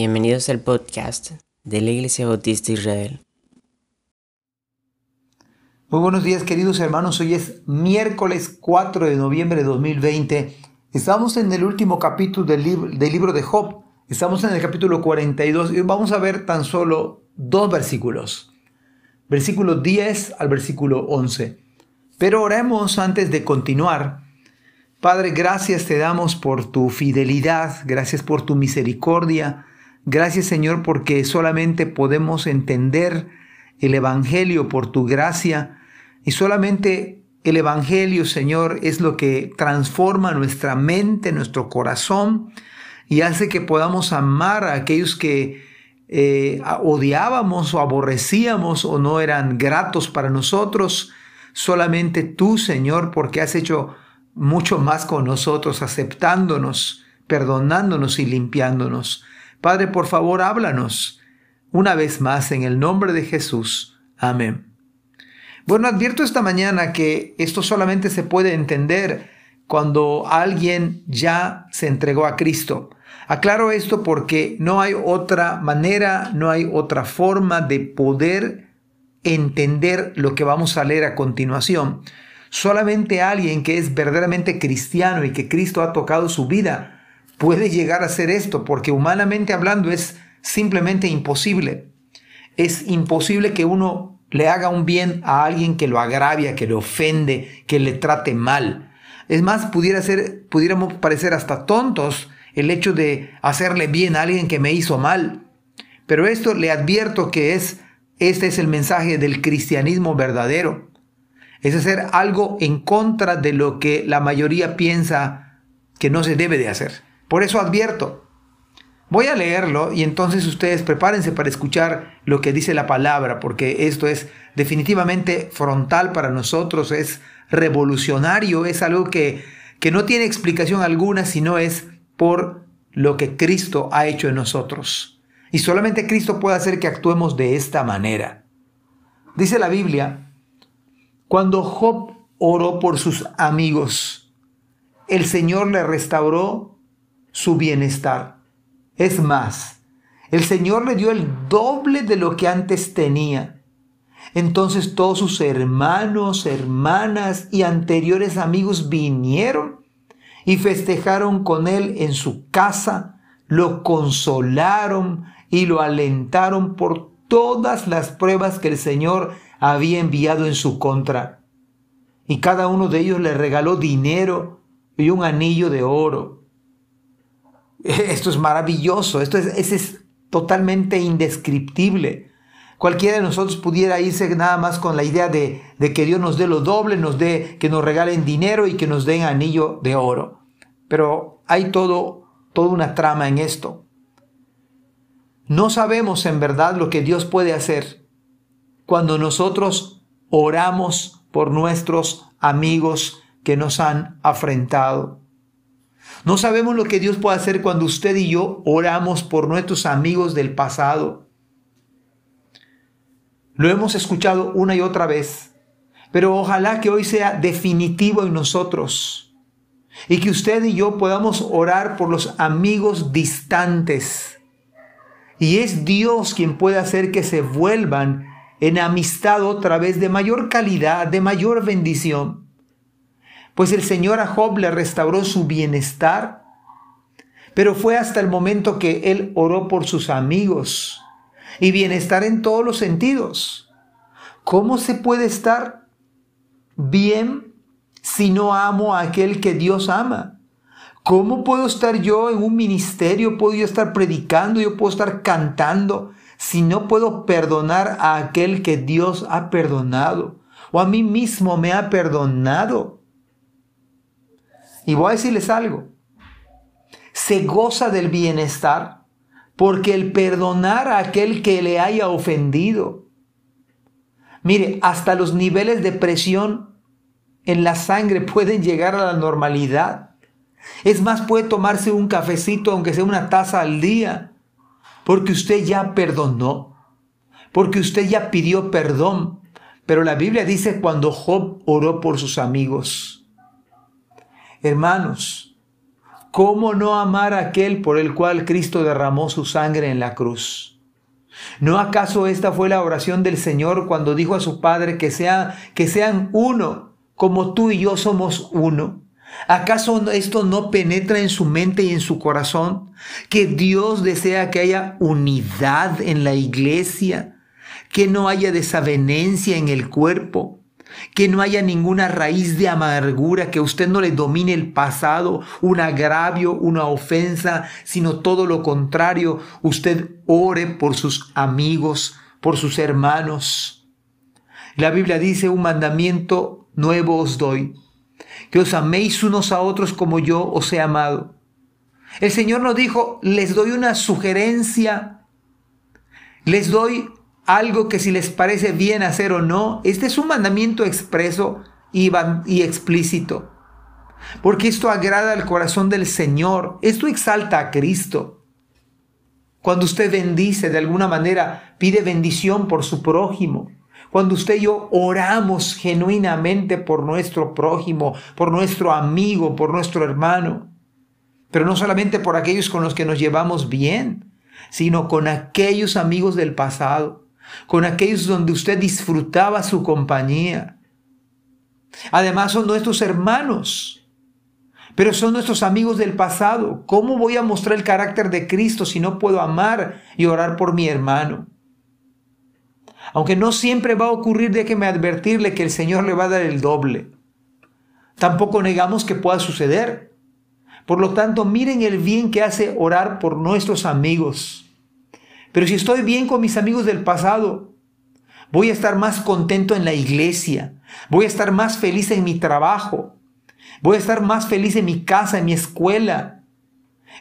Bienvenidos al podcast de la Iglesia Bautista Israel. Muy buenos días queridos hermanos, hoy es miércoles 4 de noviembre de 2020. Estamos en el último capítulo del, del libro de Job, estamos en el capítulo 42 y vamos a ver tan solo dos versículos, versículo 10 al versículo 11. Pero oremos antes de continuar. Padre, gracias te damos por tu fidelidad, gracias por tu misericordia, gracias Señor porque solamente podemos entender el Evangelio por tu gracia y solamente el Evangelio, Señor, es lo que transforma nuestra mente, nuestro corazón y hace que podamos amar a aquellos que eh, odiábamos o aborrecíamos o no eran gratos para nosotros. Solamente tú, Señor, porque has hecho mucho más con nosotros, aceptándonos, perdonándonos y limpiándonos. Padre, por favor, háblanos una vez más en el nombre de Jesús. Amén. Bueno, advierto esta mañana que esto solamente se puede entender cuando alguien ya se entregó a Cristo. Aclaro esto porque no hay otra manera, no hay otra forma de poder entender lo que vamos a leer a continuación. Solamente alguien que es verdaderamente cristiano y que Cristo ha tocado su vida puede llegar a hacer esto, porque humanamente hablando es simplemente imposible. Es imposible que uno le haga un bien a alguien que lo agravia, que le ofende, que le trate mal. Es más, pudiera ser, pudiéramos parecer hasta tontos el hecho de hacerle bien a alguien que me hizo mal. Pero esto le advierto que es, este es el mensaje del cristianismo verdadero. Es hacer algo en contra de lo que la mayoría piensa que no se debe de hacer. Por eso advierto, Voy a leerlo y entonces ustedes prepárense para escuchar lo que dice la palabra, porque esto es definitivamente frontal para nosotros, es revolucionario, es algo que, que no tiene explicación alguna, sino es por lo que Cristo ha hecho en nosotros. Y solamente Cristo puede hacer que actuemos de esta manera. Dice la Biblia, cuando Job oró por sus amigos, el Señor le restauró su bienestar. Es más, el Señor le dio el doble de lo que antes tenía. Entonces todos sus hermanos, hermanas y anteriores amigos vinieron y festejaron con él en su casa, lo consolaron y lo alentaron por todas las pruebas que el Señor había enviado en su contra. Y cada uno de ellos le regaló dinero y un anillo de oro esto es maravilloso, esto es, es totalmente indescriptible. Cualquiera de nosotros pudiera irse nada más con la idea de, de, que Dios nos dé lo doble, nos dé, que nos regalen dinero y que nos den anillo de oro. Pero hay todo, toda una trama en esto. No sabemos en verdad lo que Dios puede hacer cuando nosotros oramos por nuestros amigos que nos han afrentado. No sabemos lo que Dios puede hacer cuando usted y yo oramos por nuestros amigos del pasado. Lo hemos escuchado una y otra vez, pero ojalá que hoy sea definitivo en nosotros y que usted y yo podamos orar por los amigos distantes. Y es Dios quien puede hacer que se vuelvan en amistad otra vez de mayor calidad, de mayor bendición pues el Señor a Job le restauró su bienestar, pero fue hasta el momento que él oró por sus amigos y bienestar en todos los sentidos. ¿Cómo se puede estar bien si no amo a aquel que Dios ama? ¿Cómo puedo estar yo en un ministerio? ¿Puedo yo estar predicando? ¿Yo puedo estar cantando? Si no puedo perdonar a aquel que Dios ha perdonado o a mí mismo me ha perdonado. Y voy a decirles algo. Se goza del bienestar porque el perdonar a aquel que le haya ofendido. Mire, hasta los niveles de presión en la sangre pueden llegar a la normalidad. Es más, puede tomarse un cafecito, aunque sea una taza al día, porque usted ya perdonó, porque usted ya pidió perdón. Pero la Biblia dice cuando Job oró por sus amigos, Hermanos, ¿cómo no amar a aquel por el cual Cristo derramó su sangre en la cruz? ¿No acaso esta fue la oración del Señor cuando dijo a su Padre que, sea, que sean uno, como tú y yo somos uno? ¿Acaso esto no penetra en su mente y en su corazón? Que Dios desea que haya unidad en la iglesia, que no haya desavenencia en el cuerpo, que no haya ninguna raíz de amargura, que usted no le domine el pasado, un agravio, una ofensa, sino todo lo contrario, usted ore por sus amigos, por sus hermanos. La Biblia dice, un mandamiento nuevo os doy, que os améis unos a otros como yo os he amado. El Señor nos dijo, les doy una sugerencia, les doy algo que si les parece bien hacer o no, este es un mandamiento expreso y, y explícito. Porque esto agrada al corazón del Señor, esto exalta a Cristo. Cuando usted bendice de alguna manera, pide bendición por su prójimo. Cuando usted y yo oramos genuinamente por nuestro prójimo, por nuestro amigo, por nuestro hermano, pero no solamente por aquellos con los que nos llevamos bien, sino con aquellos amigos del pasado, con aquellos donde usted disfrutaba su compañía. Además son nuestros hermanos, pero son nuestros amigos del pasado. ¿Cómo voy a mostrar el carácter de Cristo si no puedo amar y orar por mi hermano? Aunque no siempre va a ocurrir, déjeme advertirle que el Señor le va a dar el doble. Tampoco negamos que pueda suceder. Por lo tanto, miren el bien que hace orar por nuestros amigos. Pero si estoy bien con mis amigos del pasado, voy a estar más contento en la iglesia, voy a estar más feliz en mi trabajo, voy a estar más feliz en mi casa, en mi escuela.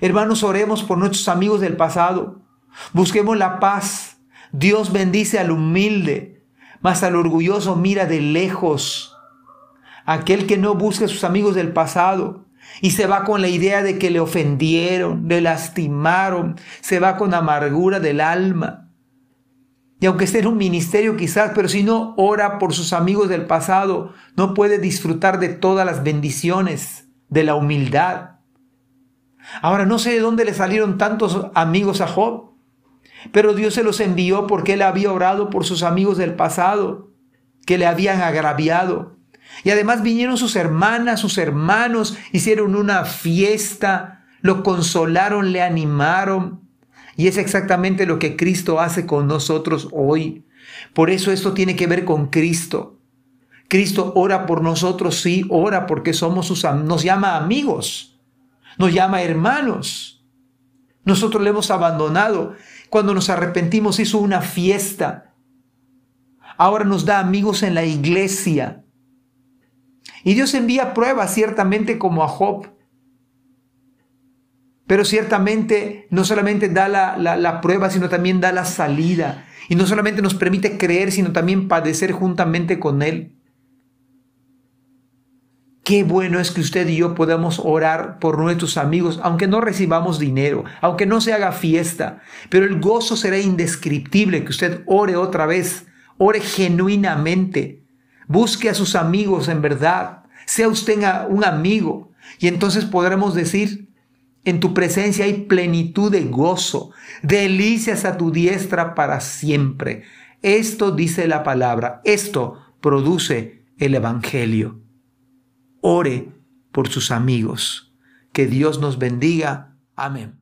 Hermanos, oremos por nuestros amigos del pasado. Busquemos la paz, Dios bendice al humilde, mas al orgulloso mira de lejos. Aquel que no busca a sus amigos del pasado y se va con la idea de que le ofendieron, le lastimaron, se va con amargura del alma. Y aunque esté en un ministerio quizás, pero si no ora por sus amigos del pasado, no puede disfrutar de todas las bendiciones de la humildad. Ahora no sé de dónde le salieron tantos amigos a Job. Pero Dios se los envió porque él había orado por sus amigos del pasado, que le habían agraviado. Y además vinieron sus hermanas, sus hermanos, hicieron una fiesta, lo consolaron, le animaron. Y es exactamente lo que Cristo hace con nosotros hoy. Por eso esto tiene que ver con Cristo. Cristo ora por nosotros, sí, ora porque somos sus nos llama amigos, nos llama hermanos. Nosotros le hemos abandonado cuando nos arrepentimos hizo una fiesta. Ahora nos da amigos en la iglesia. Y Dios envía pruebas ciertamente como a Job. Pero ciertamente no solamente da la, la, prueba, sino también da la salida. Y no solamente nos permite creer, sino también padecer juntamente con Él. Qué bueno es que usted y yo podamos orar por nuestros amigos, aunque no recibamos dinero, aunque no se haga fiesta, pero el gozo será indescriptible que usted ore otra vez, ore genuinamente, busque a sus amigos en verdad, sea usted un amigo, y entonces podremos decir, en tu presencia hay plenitud de gozo, delicias a tu diestra para siempre. Esto dice la palabra, esto produce el Evangelio ore por sus amigos. Que Dios nos bendiga. Amén.